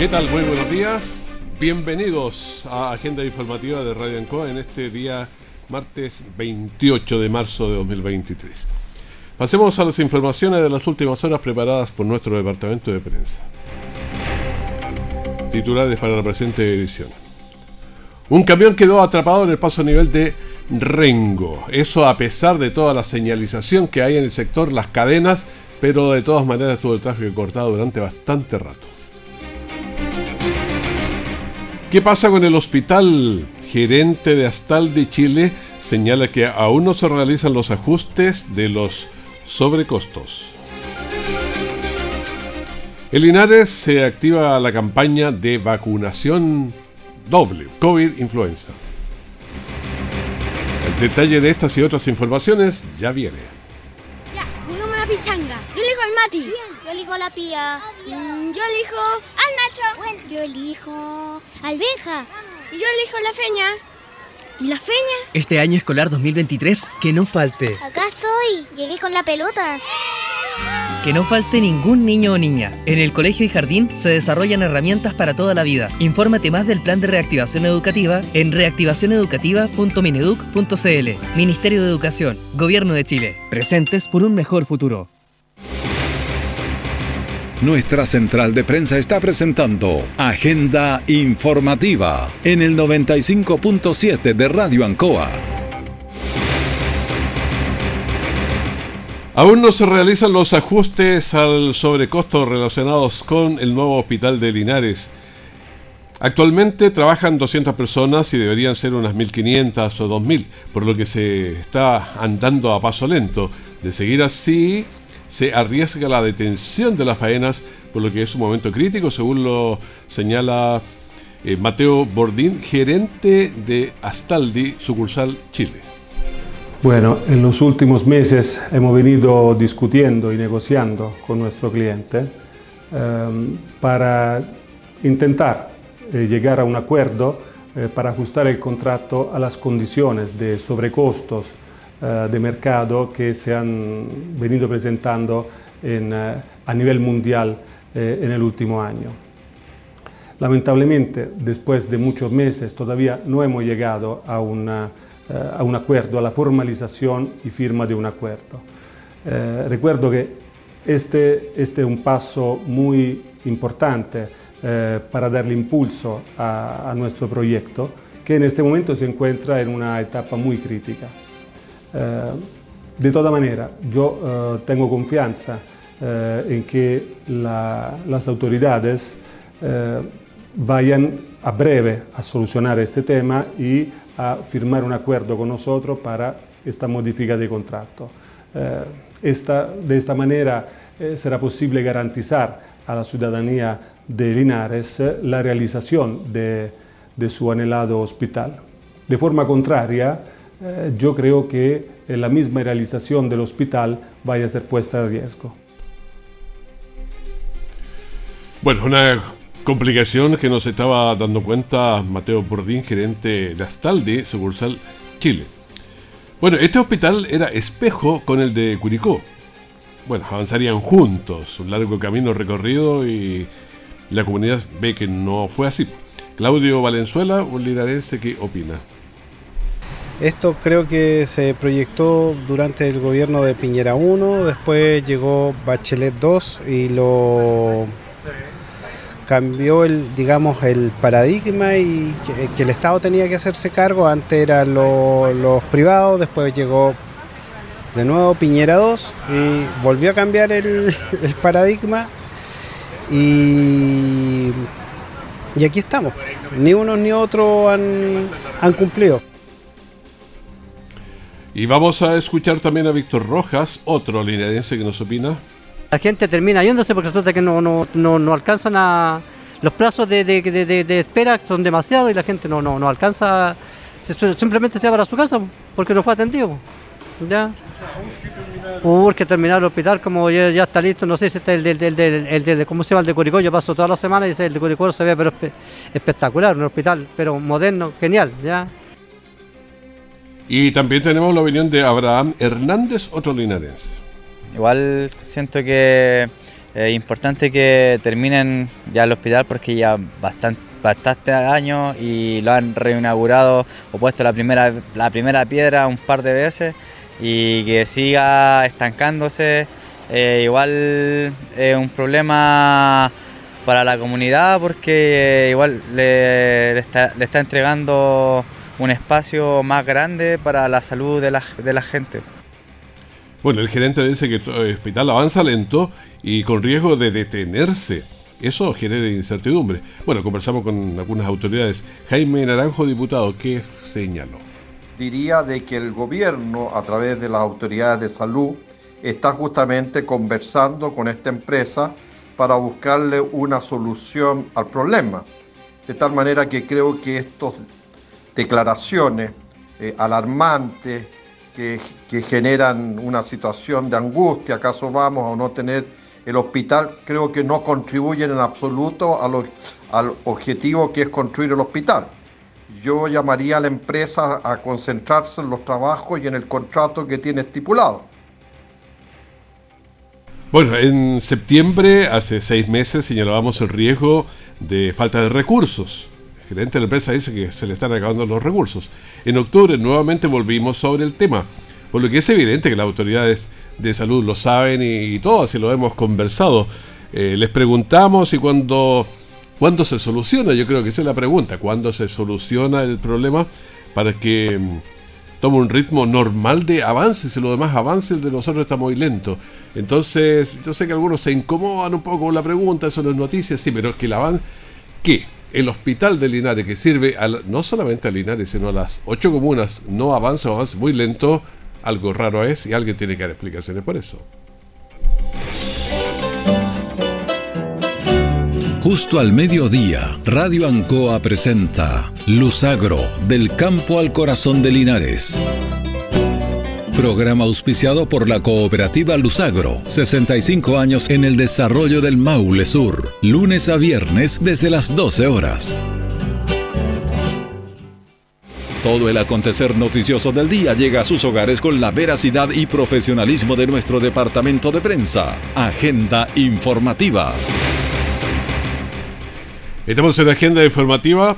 ¿Qué tal? Muy buenos días. Bienvenidos a Agenda Informativa de Radio Ancoa en este día martes 28 de marzo de 2023. Pasemos a las informaciones de las últimas horas preparadas por nuestro departamento de prensa. Titulares para la presente edición. Un camión quedó atrapado en el paso a nivel de Rengo. Eso a pesar de toda la señalización que hay en el sector, las cadenas, pero de todas maneras todo el tráfico cortado durante bastante rato. ¿Qué pasa con el hospital? Gerente de Astal de Chile señala que aún no se realizan los ajustes de los sobrecostos. En Linares se activa la campaña de vacunación doble, COVID-influenza. El detalle de estas y otras informaciones ya viene. Mati. Yo elijo a la Pía. Mm, yo elijo al Nacho. Bueno, yo elijo al Benja. Y yo elijo la Feña. ¿Y la Feña? Este año escolar 2023, que no falte. Acá estoy. Llegué con la pelota. Que no falte ningún niño o niña. En el colegio y jardín se desarrollan herramientas para toda la vida. Infórmate más del plan de reactivación educativa en reactivacioneducativa.mineduc.cl. Ministerio de Educación, Gobierno de Chile. Presentes por un mejor futuro. Nuestra central de prensa está presentando Agenda Informativa en el 95.7 de Radio Ancoa. Aún no se realizan los ajustes al sobrecosto relacionados con el nuevo hospital de Linares. Actualmente trabajan 200 personas y deberían ser unas 1.500 o 2.000, por lo que se está andando a paso lento. De seguir así, se arriesga la detención de las faenas, por lo que es un momento crítico, según lo señala eh, Mateo Bordín, gerente de Astaldi, sucursal Chile. Bueno, en los últimos meses hemos venido discutiendo y negociando con nuestro cliente eh, para intentar eh, llegar a un acuerdo eh, para ajustar el contrato a las condiciones de sobrecostos de mercado que se han venido presentando en, eh, a nivel mundial eh, en el último año. Lamentablemente, después de muchos meses, todavía no hemos llegado a a un acuerdo, a la formalización y firma de un acuerdo. Eh, recuerdo que este, este, es un paso muy importante eh, para darle impulso a, a, nuestro proyecto, que en este momento se encuentra en una etapa muy crítica. Eh, de toda manera, yo tengo confianza en que la, las autoridades vayan a breve a solucionar este tema y a firmar un acuerdo con nosotros para esta modifica de contrato. Eh, esta, de esta manera eh, será posible garantizar a la ciudadanía de Linares eh, la realización de, de, su anhelado hospital. De forma contraria, eh, yo creo que la misma realización del hospital vaya a ser puesta a riesgo. Bueno, una complicación que nos estaba dando cuenta Mateo Bordín, gerente de Astaldi, sucursal Chile. Bueno, este hospital era espejo con el de Curicó. Bueno, avanzarían juntos, un largo camino recorrido y la comunidad ve que no fue así. Claudio Valenzuela, un linarense, ¿qué opina? Esto creo que se proyectó durante el gobierno de Piñera 1, después llegó Bachelet 2 y lo cambió el, digamos, el paradigma y que, el Estado tenía que hacerse cargo. Antes eran lo, los privados, después llegó de nuevo Piñera 2 y volvió a cambiar el, paradigma. Y, y, aquí estamos. Ni uno ni otro han, han cumplido. Y vamos a escuchar también a Víctor Rojas, otro linarense que nos opina. La gente termina yéndose porque resulta que no, no, no, no alcanzan a... Los plazos de, de, de, de, espera son demasiados y la gente no, no, no alcanza, simplemente se va para su casa porque no fue atendido. ¿ya? Urge terminar el hospital, como ya, ya, está listo, no sé si este es el del, del, el del, ¿cómo se llama? El de Curicó, yo paso toda la semana y el de Curicó se ve pero espectacular, un hospital, pero moderno, genial, ¿ya? Y también tenemos la opinión de Abraham Hernández, otro linares. Igual siento que es importante que terminen ya el hospital porque ya bastante bastante años y lo han reinaugurado o puesto la primera, la primera piedra un par de veces y que siga estancándose. Eh, igual es un problema para la comunidad porque eh, igual le, está, entregando un espacio más grande para la salud de la, de la gente. Bueno, el gerente dice que el hospital avanza lento y con riesgo de detenerse. Eso genera incertidumbre. Bueno, conversamos con algunas autoridades. Jaime Naranjo, diputado, ¿qué señaló? Diría de que el gobierno, a través de las autoridades de salud, está justamente conversando con esta empresa para buscarle una solución al problema. De tal manera que creo que estas declaraciones eh, alarmantes que, que generan una situación de angustia, acaso vamos a no tener el hospital creo que no contribuyen en absoluto al objetivo que es construir el hospital. Yo llamaría a la empresa a concentrarse en los trabajos y en el contrato que tiene estipulado. Bueno, en septiembre, hace seis meses, señalábamos el riesgo de falta de recursos. Gerente de la empresa dice que se le están acabando los recursos. En octubre nuevamente volvimos sobre el tema, por lo que es evidente que las autoridades de salud lo saben y, todo, así lo hemos conversado. Eh, les preguntamos y cuando, cuándo se soluciona, yo creo que esa es la pregunta, cuándo se soluciona el problema para que mm, tome un ritmo normal de avance, si lo demás avance, el de nosotros está muy lento. Entonces, yo sé que algunos se incomodan un poco con la pregunta, eso no es noticia, sí, pero que el avance, que el hospital de Linares, que sirve no solamente a Linares, sino a las ocho comunas, no avanza o avance muy lento, algo raro es y alguien tiene que dar explicaciones por eso. Justo al mediodía, Radio Ancoa presenta Luzagro, del campo al corazón de Linares. Programa auspiciado por la cooperativa Luzagro, 65 años en el desarrollo del Maule Sur, lunes a viernes desde las 12 horas. Todo el acontecer noticioso del día llega a sus hogares con la veracidad y profesionalismo de nuestro departamento de prensa. Agenda informativa. Estamos en la agenda informativa.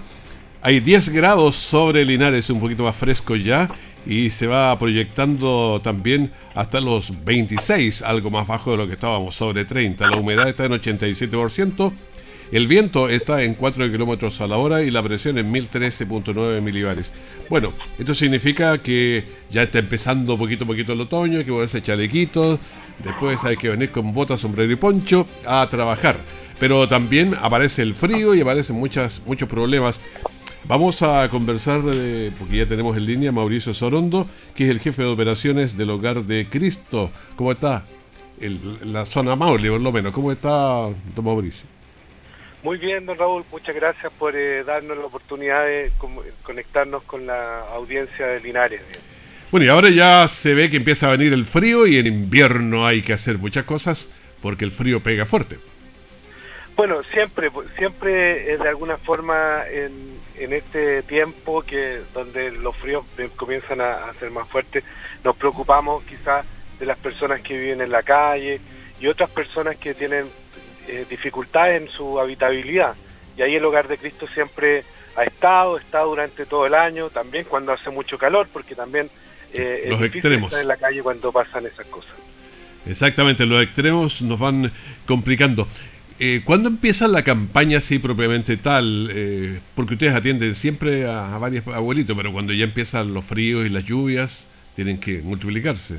Hay 10 grados sobre Linares, un poquito más fresco ya, y se va proyectando también hasta los 26, algo más bajo de lo que estábamos, sobre 30. La humedad está en 87%. El viento está en 4 kilómetros a la hora y la presión en 1013.9 milibares. Bueno, esto significa que ya está empezando poquito a poquito el otoño, hay que ponerse chalequitos, después hay que venir con botas, sombrero y poncho a trabajar. Pero también aparece el frío y aparecen muchas, muchos problemas. Vamos a conversar, porque ya tenemos en línea Mauricio Sorondo, que es el jefe de operaciones del Hogar de Cristo. ¿Cómo está? la zona Maule, por lo menos. ¿Cómo está, don Mauricio? Muy bien, don Raúl, muchas gracias por eh, darnos la oportunidad de conectarnos con la audiencia de Linares. Bueno, y ahora ya se ve que empieza a venir el frío y en invierno hay que hacer muchas cosas porque el frío pega fuerte. Bueno, siempre, siempre de alguna forma en, en, este tiempo que donde los fríos comienzan a, a ser más fuertes, nos preocupamos quizás de las personas que viven en la calle y otras personas que tienen eh, dificultades en su habitabilidad. Y ahí el hogar de Cristo siempre ha estado, está durante todo el año, también cuando hace mucho calor, porque también eh, los extremos. estar en la calle cuando pasan esas cosas. Exactamente, los extremos nos van complicando. Eh, ¿Cuándo empieza la campaña así propiamente tal? Eh, porque ustedes atienden siempre a, a, varios abuelitos, pero cuando ya empiezan los fríos y las lluvias, tienen que multiplicarse.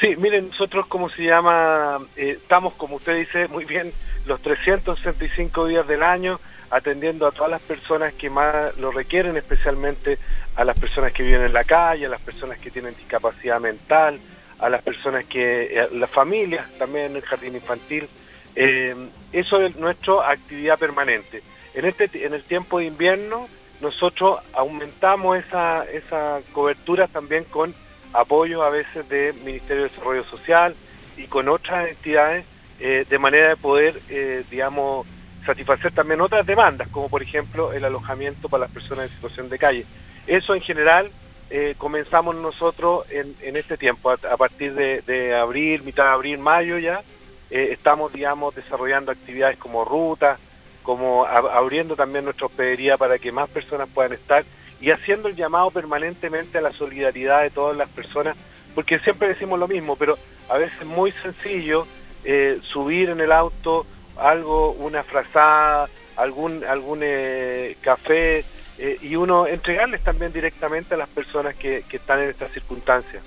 Sí, miren, nosotros, como se llama? Eh, estamos, como usted dice muy bien, los 365 días del año atendiendo a todas las personas que más lo requieren, especialmente a las personas que viven en la calle, a las personas que tienen discapacidad mental, a las personas que, a las familias también en el jardín infantil. Eh, eso es nuestra actividad permanente. En, este, en el tiempo de invierno nosotros aumentamos esa, esa cobertura también con apoyo a veces del Ministerio de Desarrollo Social y con otras entidades eh, de manera de poder, eh, digamos, satisfacer también otras demandas, como por ejemplo el alojamiento para las personas en situación de calle. Eso en general eh, comenzamos nosotros en, en este tiempo, a, partir de, abril, mitad de abril, mayo ya, estamos, digamos, desarrollando actividades como rutas, como abriendo también nuestra hospedería para que más personas puedan estar y haciendo el llamado permanentemente a la solidaridad de todas las personas, porque siempre decimos lo mismo, pero a veces es muy sencillo eh, subir en el auto algo, una frazada, algún, algún eh, café, eh, y uno entregarles también directamente a las personas que, que están en estas circunstancias.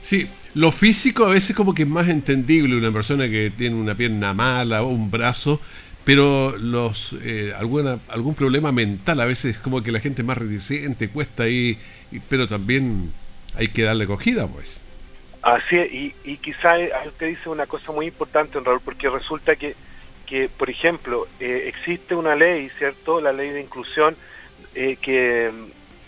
Sí, lo físico a veces como que es más entendible, una persona que tiene una pierna mala o un brazo, pero los eh, alguna, algún problema mental a veces como que la gente es más reticente, cuesta ahí, pero también hay que darle acogida, pues. Así es, y, y quizá usted dice una cosa muy importante, Raúl, porque resulta que, que por ejemplo, eh, existe una ley, ¿cierto? La ley de inclusión eh, que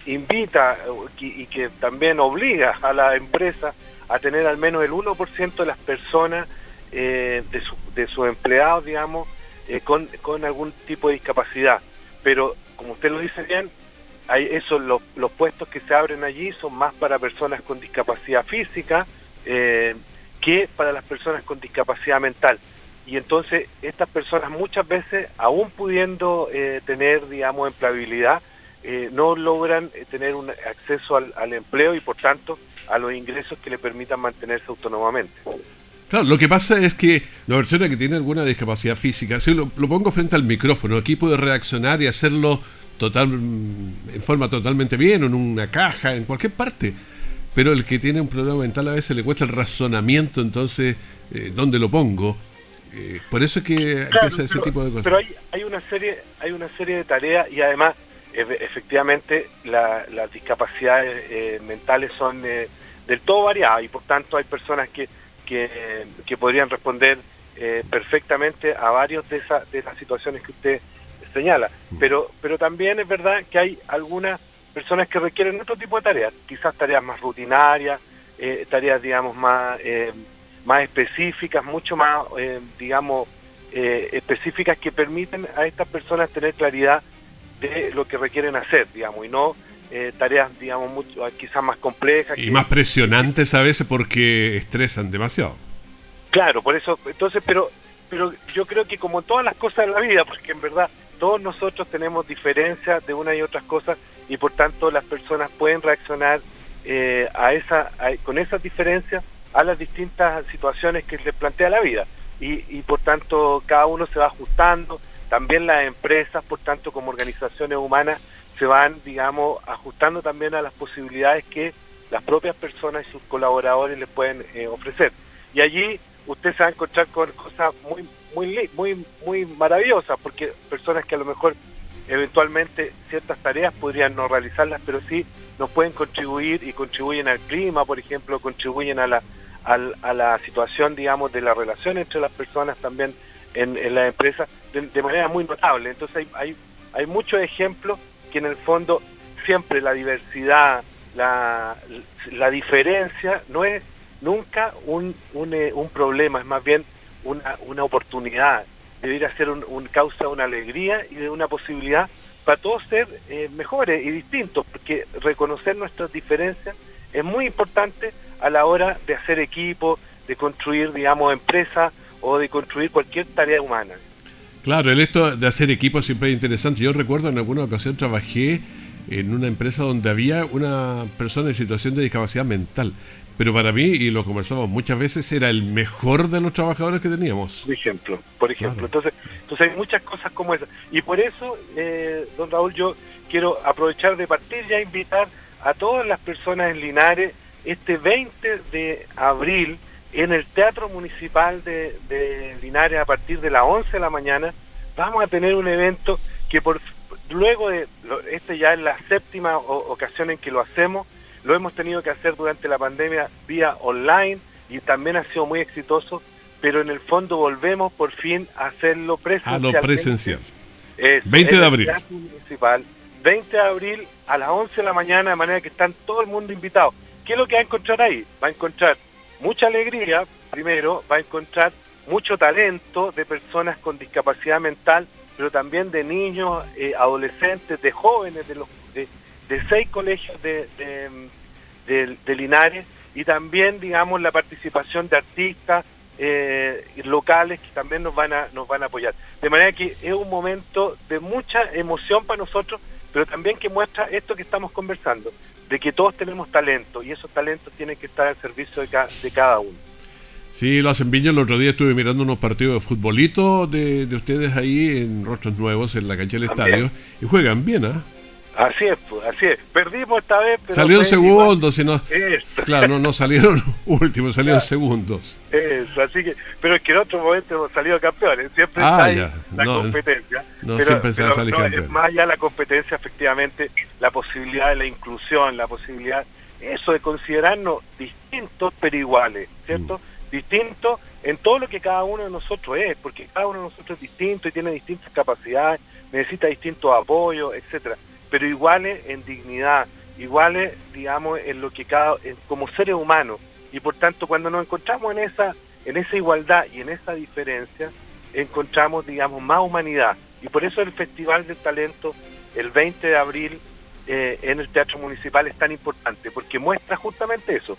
invita y que también obliga a la empresa a tener al menos el 1% de las personas, de, su, de sus empleados, digamos, eh, con, con algún tipo de discapacidad. Pero, como usted lo dice bien, hay eso, los, los puestos que se abren allí son más para personas con discapacidad física eh, que para las personas con discapacidad mental. Y entonces estas personas muchas veces, aún pudiendo eh, tener, digamos, empleabilidad, no logran tener un acceso al, al empleo y por tanto a los ingresos que le permitan mantenerse autónomamente. Claro, lo que pasa es que la persona que tiene alguna discapacidad física, si lo, pongo frente al micrófono, aquí puede reaccionar y hacerlo total, en forma totalmente bien, en una caja, en cualquier parte. Pero el que tiene un problema mental a veces le cuesta el razonamiento, entonces, eh, ¿dónde lo pongo? Eh, por eso es que empieza ese tipo de cosas. Pero hay, hay, una serie, hay una serie de tareas y además, efectivamente, las discapacidades eh, mentales son del todo variadas y por tanto hay personas que que, podrían responder eh, perfectamente a varios de, esas de las situaciones que usted señala. Mm. Pero, pero también es verdad que hay algunas personas que requieren otro tipo de tareas, quizás tareas más rutinarias, eh, tareas, digamos, más, eh, más específicas, mucho más, digamos, específicas que permiten a estas personas tener claridad de lo que requieren hacer, digamos, y no tareas, digamos, mucho, quizás más complejas. Y más presionantes a veces porque estresan demasiado. Claro, por eso, entonces, pero, pero yo creo que como todas las cosas de la vida, porque en verdad todos nosotros tenemos diferencias de una y otras cosas y por tanto las personas pueden reaccionar eh, a esa, con esas diferencias a las distintas situaciones que les plantea la vida y, y por tanto cada uno se va ajustando, también las empresas, por tanto como organizaciones humanas se van, digamos, ajustando también a las posibilidades que las propias personas y sus colaboradores les pueden eh, ofrecer. Y allí usted se va a encontrar con cosas muy, muy, muy, muy maravillosas, porque personas que a lo mejor eventualmente ciertas tareas podrían no realizarlas, pero sí nos pueden contribuir y contribuyen al clima, por ejemplo, contribuyen a la, a, la situación, digamos, de la relación entre las personas también en, en la empresa de, manera muy notable. Entonces hay, hay, hay muchos ejemplos que en el fondo siempre la diversidad, la, la diferencia no es nunca un, un, eh, un problema, es más bien una, una oportunidad, debería ser un, un, causa de una alegría y de una posibilidad para todos ser eh, mejores y distintos, porque reconocer nuestras diferencias es muy importante a la hora de hacer equipo, de construir, digamos, empresas o de construir cualquier tarea humana. Claro, el hecho de hacer equipo siempre es interesante. Yo recuerdo en alguna ocasión trabajé en una empresa donde había una persona en situación de discapacidad mental. Pero para mí, y lo conversamos muchas veces, era el mejor de los trabajadores que teníamos. Por ejemplo, por ejemplo. Entonces, entonces hay muchas cosas como esa. Y por eso, eh, don Raúl, yo quiero aprovechar de partir ya a invitar a todas las personas en Linares este 20 de abril en el Teatro Municipal de, Linares a partir de las 11 de la mañana. Vamos a tener un evento que por luego de, este ya es la séptima ocasión en que lo hacemos, lo hemos tenido que hacer durante la pandemia vía online y también ha sido muy exitoso, pero en el fondo volvemos por fin a hacerlo presencial. A lo presencial. Es, 20 de abril. Municipal, 20 de abril a las 11 de la mañana, de manera que están todo el mundo invitado. ¿Qué es lo que va a encontrar ahí? Va a encontrar mucha alegría, primero, va a encontrar mucho talento de personas con discapacidad mental, pero también de niños, eh, adolescentes, de jóvenes, de los de, seis colegios de, de, Linares, y también, digamos, la participación de artistas eh, locales que también nos van a nos van a apoyar. De manera que es un momento de mucha emoción para nosotros, pero también que muestra esto que estamos conversando, de que todos tenemos talento y esos talentos tienen que estar al servicio de, de cada uno. Sí, lo hacen bien. El otro día estuve mirando unos partidos de futbolito de, de ustedes ahí en Rostros Nuevos, en la cancha del estadio, y juegan bien, ¿ah? Así es, pues, así es. Perdimos esta vez, pero. Salieron segundos, no. Claro, no, no salieron últimos, salieron segundos. Eso, así que. Pero es que en otro momento hemos salido campeones. Siempre ah, está la competencia. No, siempre se pero, no, más allá la competencia, efectivamente, la posibilidad de la inclusión, la posibilidad. Eso de considerarnos distintos, pero iguales, ¿cierto? Mm. Distintos en todo lo que cada uno de nosotros es, porque cada uno de nosotros es distinto y tiene distintas capacidades, necesita distintos apoyos, etcétera pero iguales en dignidad, iguales, digamos, en lo que cada, como seres humanos. Y por tanto, cuando nos encontramos en esa, en esa igualdad y en esa diferencia, encontramos, digamos, más humanidad. Y por eso el Festival del Talento, el 20 de abril, eh, en el Teatro Municipal es tan importante, porque muestra justamente eso,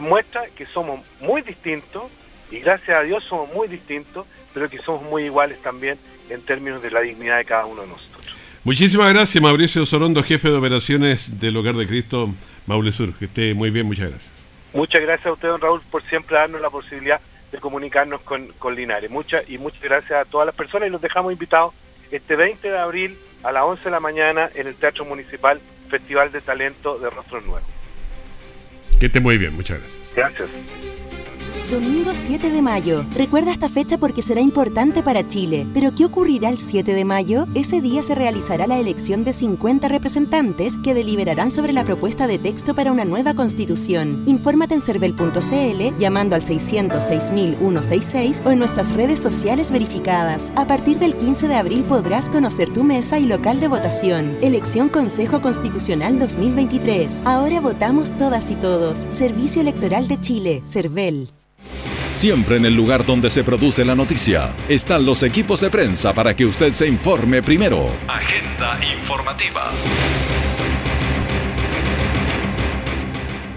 muestra que somos muy distintos, y gracias a Dios somos muy distintos, pero que somos muy iguales también en términos de la dignidad de cada uno de nosotros. Muchísimas gracias, Mauricio Sorondo, jefe de operaciones del Hogar de Cristo Maule Sur. Que esté muy bien, muchas gracias. Muchas gracias a usted, don Raúl, por siempre darnos la posibilidad de comunicarnos con, con Linares. Muchas y muchas gracias a todas las personas y los dejamos invitados este 20 de abril a las 11 de la mañana en el Teatro Municipal Festival de Talento de Rostros Nuevos. Que esté muy bien, muchas gracias. Gracias. Domingo 7 de mayo. Recuerda esta fecha porque será importante para Chile. ¿Pero qué ocurrirá el 7 de mayo? Ese día se realizará la elección de 50 representantes que deliberarán sobre la propuesta de texto para una nueva constitución. Infórmate en cervel.cl llamando al 606.166 o en nuestras redes sociales verificadas. A partir del 15 de abril podrás conocer tu mesa y local de votación. Elección Consejo Constitucional 2023. Ahora votamos todas y todos. Servicio Electoral de Chile, CERVEL. Siempre en el lugar donde se produce la noticia están los equipos de prensa para que usted se informe primero. Agenda informativa.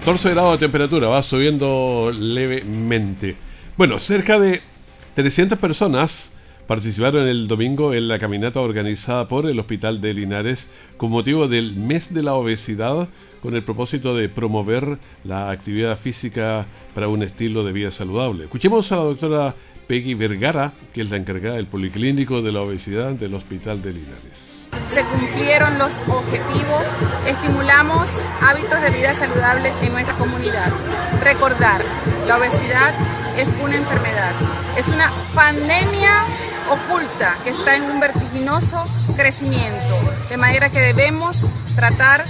14 grados de temperatura, va subiendo levemente. Bueno, cerca de 300 personas participaron el domingo en la caminata organizada por el Hospital de Linares con motivo del mes de la obesidad con el propósito de promover la actividad física para un estilo de vida saludable. Escuchemos a la doctora Peggy Vergara, que es la encargada del Policlínico de la Obesidad del Hospital de Linares. Se cumplieron los objetivos, estimulamos hábitos de vida saludable en nuestra comunidad. Recordar, la obesidad es una enfermedad, es una pandemia oculta que está en un vertiginoso crecimiento, de manera que debemos tratar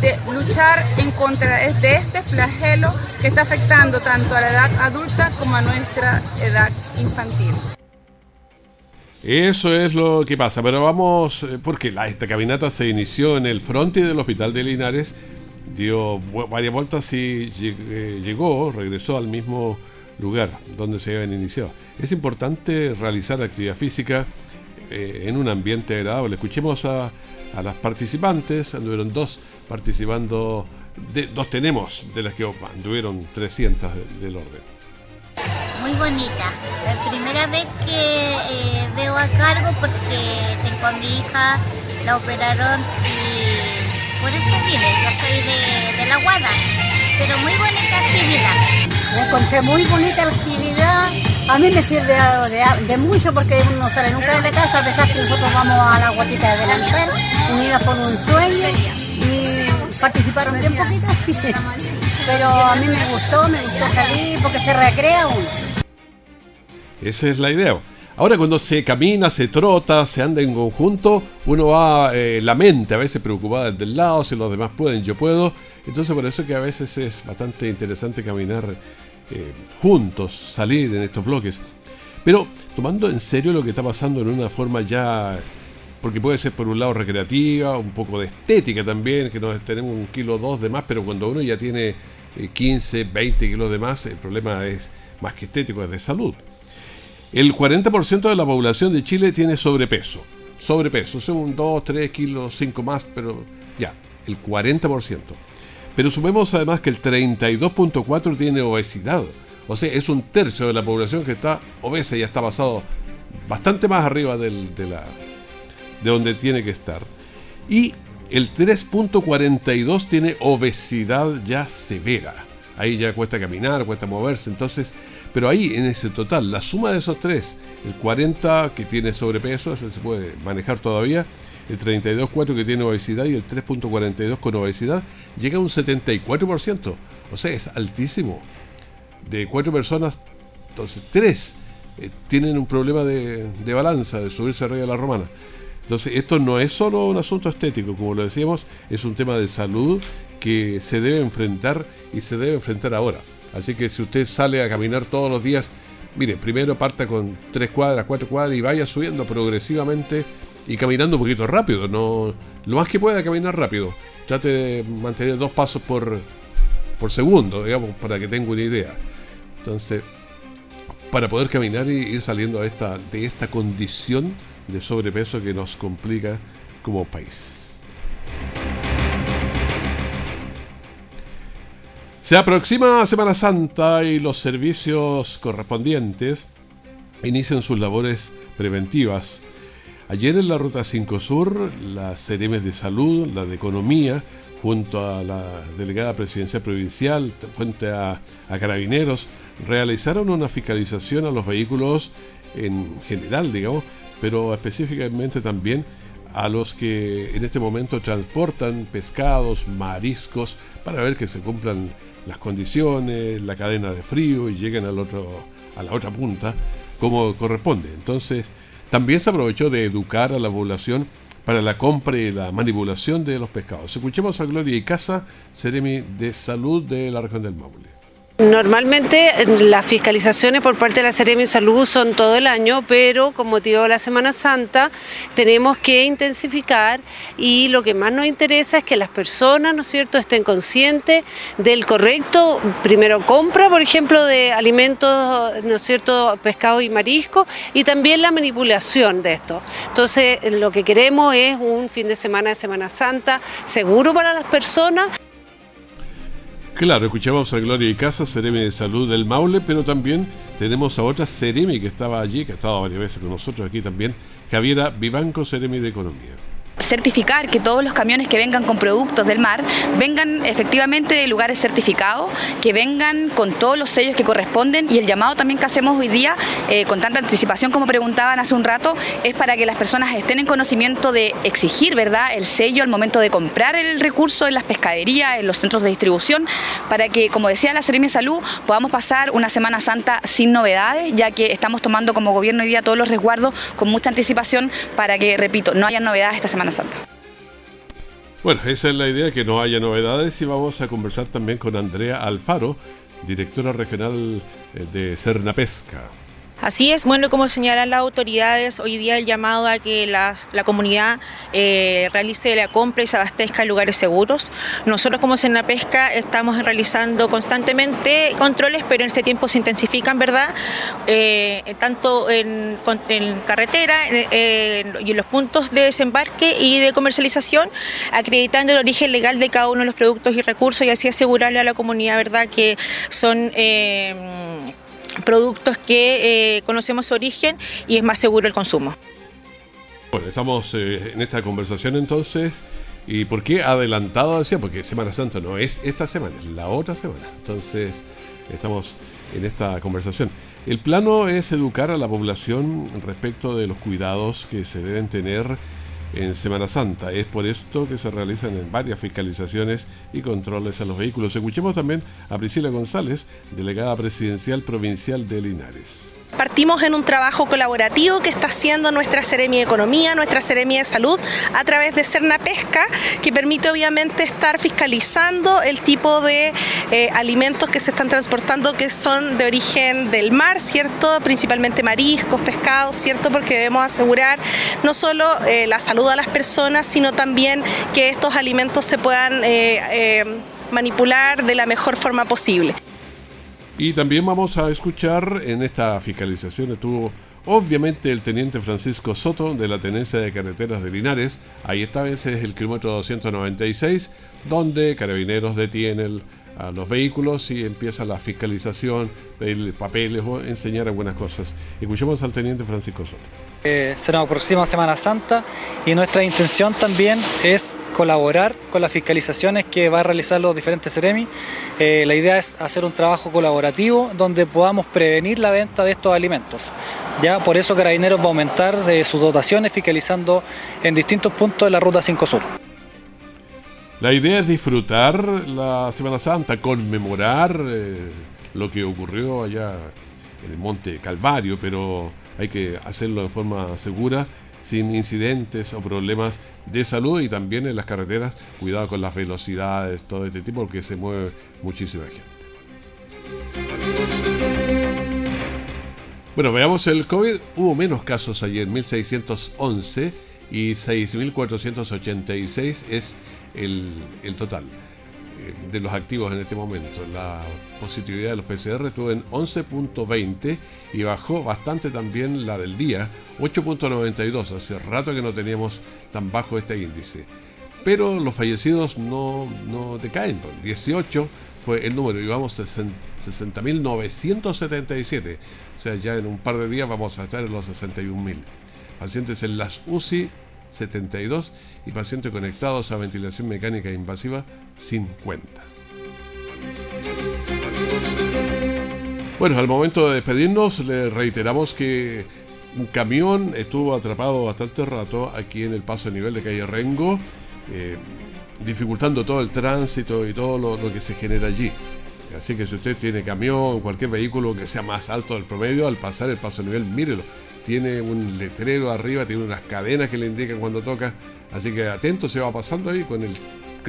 de luchar en contra de este flagelo que está afectando tanto a la edad adulta como a nuestra edad infantil. Eso es lo que pasa, pero vamos, eh, porque la, esta caminata se inició en el fronte del Hospital de Linares, dio varias vueltas y eh, llegó, regresó al mismo lugar donde se habían iniciado. Es importante realizar actividad física eh, en un ambiente agradable. Escuchemos a, a las participantes, anduvieron dos participando, de, dos tenemos, de las que anduvieron 300 del orden. Muy bonita, la primera vez que eh, veo a cargo porque tengo a mi hija, la operaron y por eso vine, yo soy de, de la Guada, pero muy bonita actividad. Me encontré muy bonita la actividad. A mí me sirve de, mucho porque uno no sale nunca de la casa, a pesar que nosotros vamos a la guatita de delantal, unidas por un sueño y participaron un poquito. Pero a mí me gustó, me gustó salir porque se recrea uno. Esa es la idea. Ahora cuando se camina, se trota, se anda en conjunto, uno va eh, la mente a veces preocupada del lado, si los demás pueden, yo puedo. Entonces por eso que a veces es bastante interesante caminar eh, juntos, salir en estos bloques. Pero tomando en serio lo que está pasando en una forma ya, porque puede ser por un lado recreativa, un poco de estética también, que nos tenemos un kilo o dos de más, pero cuando uno ya tiene 15, eh, 20 kilos de más, el problema es más que estético, es de salud. El 40% de la población de Chile tiene sobrepeso. Sobrepeso, son 2, 3 kilos, 5 más, pero ya, el 40%. Pero sumemos además que el 32.4 tiene obesidad. O sea, es un tercio de la población que está obesa y ya está pasado bastante más arriba del, de, la, de donde tiene que estar. Y el 3.42 tiene obesidad ya severa. Ahí ya cuesta caminar, cuesta moverse. Entonces, pero ahí en ese total, la suma de esos tres, el 40 que tiene sobrepeso, se puede manejar todavía, el 32,4 que tiene obesidad y el 3.42 con obesidad, llega a un 74%. O sea, es altísimo. De cuatro personas, entonces tres eh, tienen un problema de, de, balanza, de subirse arriba de la romana. Entonces, esto no es solo un asunto estético, como lo decíamos, es un tema de salud que se debe enfrentar y se debe enfrentar ahora. Así que si usted sale a caminar todos los días, mire, primero parta con tres cuadras, cuatro cuadras y vaya subiendo progresivamente y caminando un poquito rápido. No, lo más que pueda caminar rápido. Trate de mantener dos pasos por, por segundo, digamos, para que tenga una idea. Entonces, para poder caminar y ir saliendo a esta, de esta condición de sobrepeso que nos complica como país. Se aproxima Semana Santa y los servicios correspondientes inician sus labores preventivas. Ayer en la Ruta 5 Sur, las CRM de Salud, la de Economía, junto a la delegada presidencial provincial, frente a, a Carabineros, realizaron una fiscalización a los vehículos en general, digamos, pero específicamente también a los que en este momento transportan pescados, mariscos, para ver que se cumplan las condiciones, la cadena de frío y lleguen al otro, a la otra punta como corresponde. Entonces, también se aprovechó de educar a la población para la compra y la manipulación de los pescados. Escuchemos a Gloria y Casa, Seremi de Salud de la región del Maule. Normalmente las fiscalizaciones por parte de la Seremi Salud son todo el año, pero con motivo de la Semana Santa tenemos que intensificar y lo que más nos interesa es que las personas, ¿no es cierto?, estén conscientes del correcto, primero compra, por ejemplo, de alimentos, ¿no es cierto?, pescado y marisco y también la manipulación de esto. Entonces, lo que queremos es un fin de semana de Semana Santa seguro para las personas. Claro, escuchamos a Gloria y Casa, Ceremi de Salud del Maule, pero también tenemos a otra Ceremi que estaba allí, que ha estado varias veces con nosotros aquí también, Javiera Vivanco, Ceremi de Economía certificar que todos los camiones que vengan con productos del mar vengan efectivamente de lugares certificados, que vengan con todos los sellos que corresponden y el llamado también que hacemos hoy día eh, con tanta anticipación como preguntaban hace un rato es para que las personas estén en conocimiento de exigir verdad el sello al momento de comprar el recurso en las pescaderías, en los centros de distribución, para que como decía la Seremi Salud podamos pasar una Semana Santa sin novedades, ya que estamos tomando como gobierno hoy día todos los resguardos con mucha anticipación para que, repito, no haya novedades esta Semana Bueno, esa es la idea, que no haya novedades y vamos a conversar también con Andrea Alfaro, directora regional eh, de Cernapesca. Así es, bueno, como señalan las autoridades, hoy día el llamado a que la comunidad eh, realice la compra y se abastezca en lugares seguros. Nosotros como Pesca estamos realizando constantemente controles, pero en este tiempo se intensifican, ¿verdad? Eh, tanto en, carretera y en los puntos de desembarque y de comercialización, acreditando el origen legal de cada uno de los productos y recursos y así asegurarle a la comunidad, ¿verdad?, que son... Eh, productos que eh, conocemos su origen y es más seguro el consumo. Bueno, estamos eh, en esta conversación entonces. ¿Y por qué adelantado? Decía, porque Semana Santa no es esta semana, es la otra semana. Entonces, estamos en esta conversación. El plano es educar a la población respecto de los cuidados que se deben tener en Semana Santa. Es por esto que se realizan varias fiscalizaciones y controles a los vehículos. Escuchemos también a Priscila González, delegada presidencial provincial de Linares. Partimos en un trabajo colaborativo que está haciendo nuestra Seremi de Economía, nuestra Seremi de Salud, a través de Cerna Pesca, que permite obviamente estar fiscalizando el tipo de eh, alimentos que se están transportando que son de origen del mar, ¿cierto? Principalmente mariscos, pescados, ¿cierto? Porque debemos asegurar no solo eh, la salud a las personas, sino también que estos alimentos se puedan eh, manipular de la mejor forma posible. Y también vamos a escuchar en esta fiscalización estuvo obviamente el teniente Francisco Soto de la Tenencia de Carreteras de Linares. Ahí está, ese es el kilómetro 296, donde Carabineros detiene a los vehículos y empieza la fiscalización, pedir papeles o enseñar algunas cosas. Escuchemos al teniente Francisco Soto. Eh, se nos aproxima Semana Santa y nuestra intención también es colaborar con las fiscalizaciones que va a realizar los diferentes CEREMI. Eh, la idea es hacer un trabajo colaborativo donde podamos prevenir la venta de estos alimentos. Ya por eso Carabineros va a aumentar eh, sus dotaciones fiscalizando en distintos puntos de la Ruta 5 Sur. La idea es disfrutar la Semana Santa, conmemorar lo que ocurrió allá en el Monte Calvario, pero hay que hacerlo de forma segura, sin incidentes o problemas de salud y también en las carreteras, cuidado con las velocidades, todo este tipo, porque se mueve muchísima gente. Bueno, veamos el COVID. Hubo menos casos ayer, 1611 y 6.486 es el, el total. Eh, de los activos en este momento. La positividad de los PCR estuvo en 11.20 y bajó bastante también la del día, 8.92. Hace rato que no teníamos tan bajo este índice. Pero los fallecidos no, no decaen, 18 pues, fue el número y vamos a 60.977. O sea, ya en un par de días vamos a estar en los 61.000. Pacientes en las UCI 72 y pacientes conectados a ventilación mecánica invasiva 50. Bueno, al momento de despedirnos, le reiteramos que un camión estuvo atrapado bastante rato aquí en el paso a nivel de calle Rengo, eh, dificultando todo el tránsito y todo lo, que se genera allí. Así que si usted tiene camión, cualquier vehículo que sea más alto del promedio, al pasar el paso a nivel, mírelo. Tiene un letrero arriba, tiene unas cadenas que le indican cuando toca. Así que atento, se va pasando ahí con el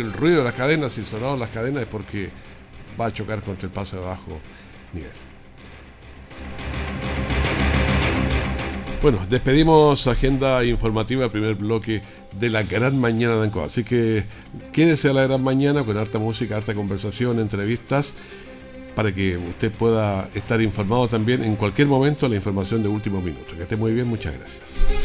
el ruido de las cadenas y sonaron las cadenas es porque va a chocar contra el paso de bajo nivel. Bueno, despedimos agenda informativa, primer bloque de la gran mañana de Ancoa. Así que quédese a la gran mañana con harta música, harta conversación, entrevistas, para que usted pueda estar informado también en cualquier momento la información de último minuto. Que esté muy bien, muchas gracias.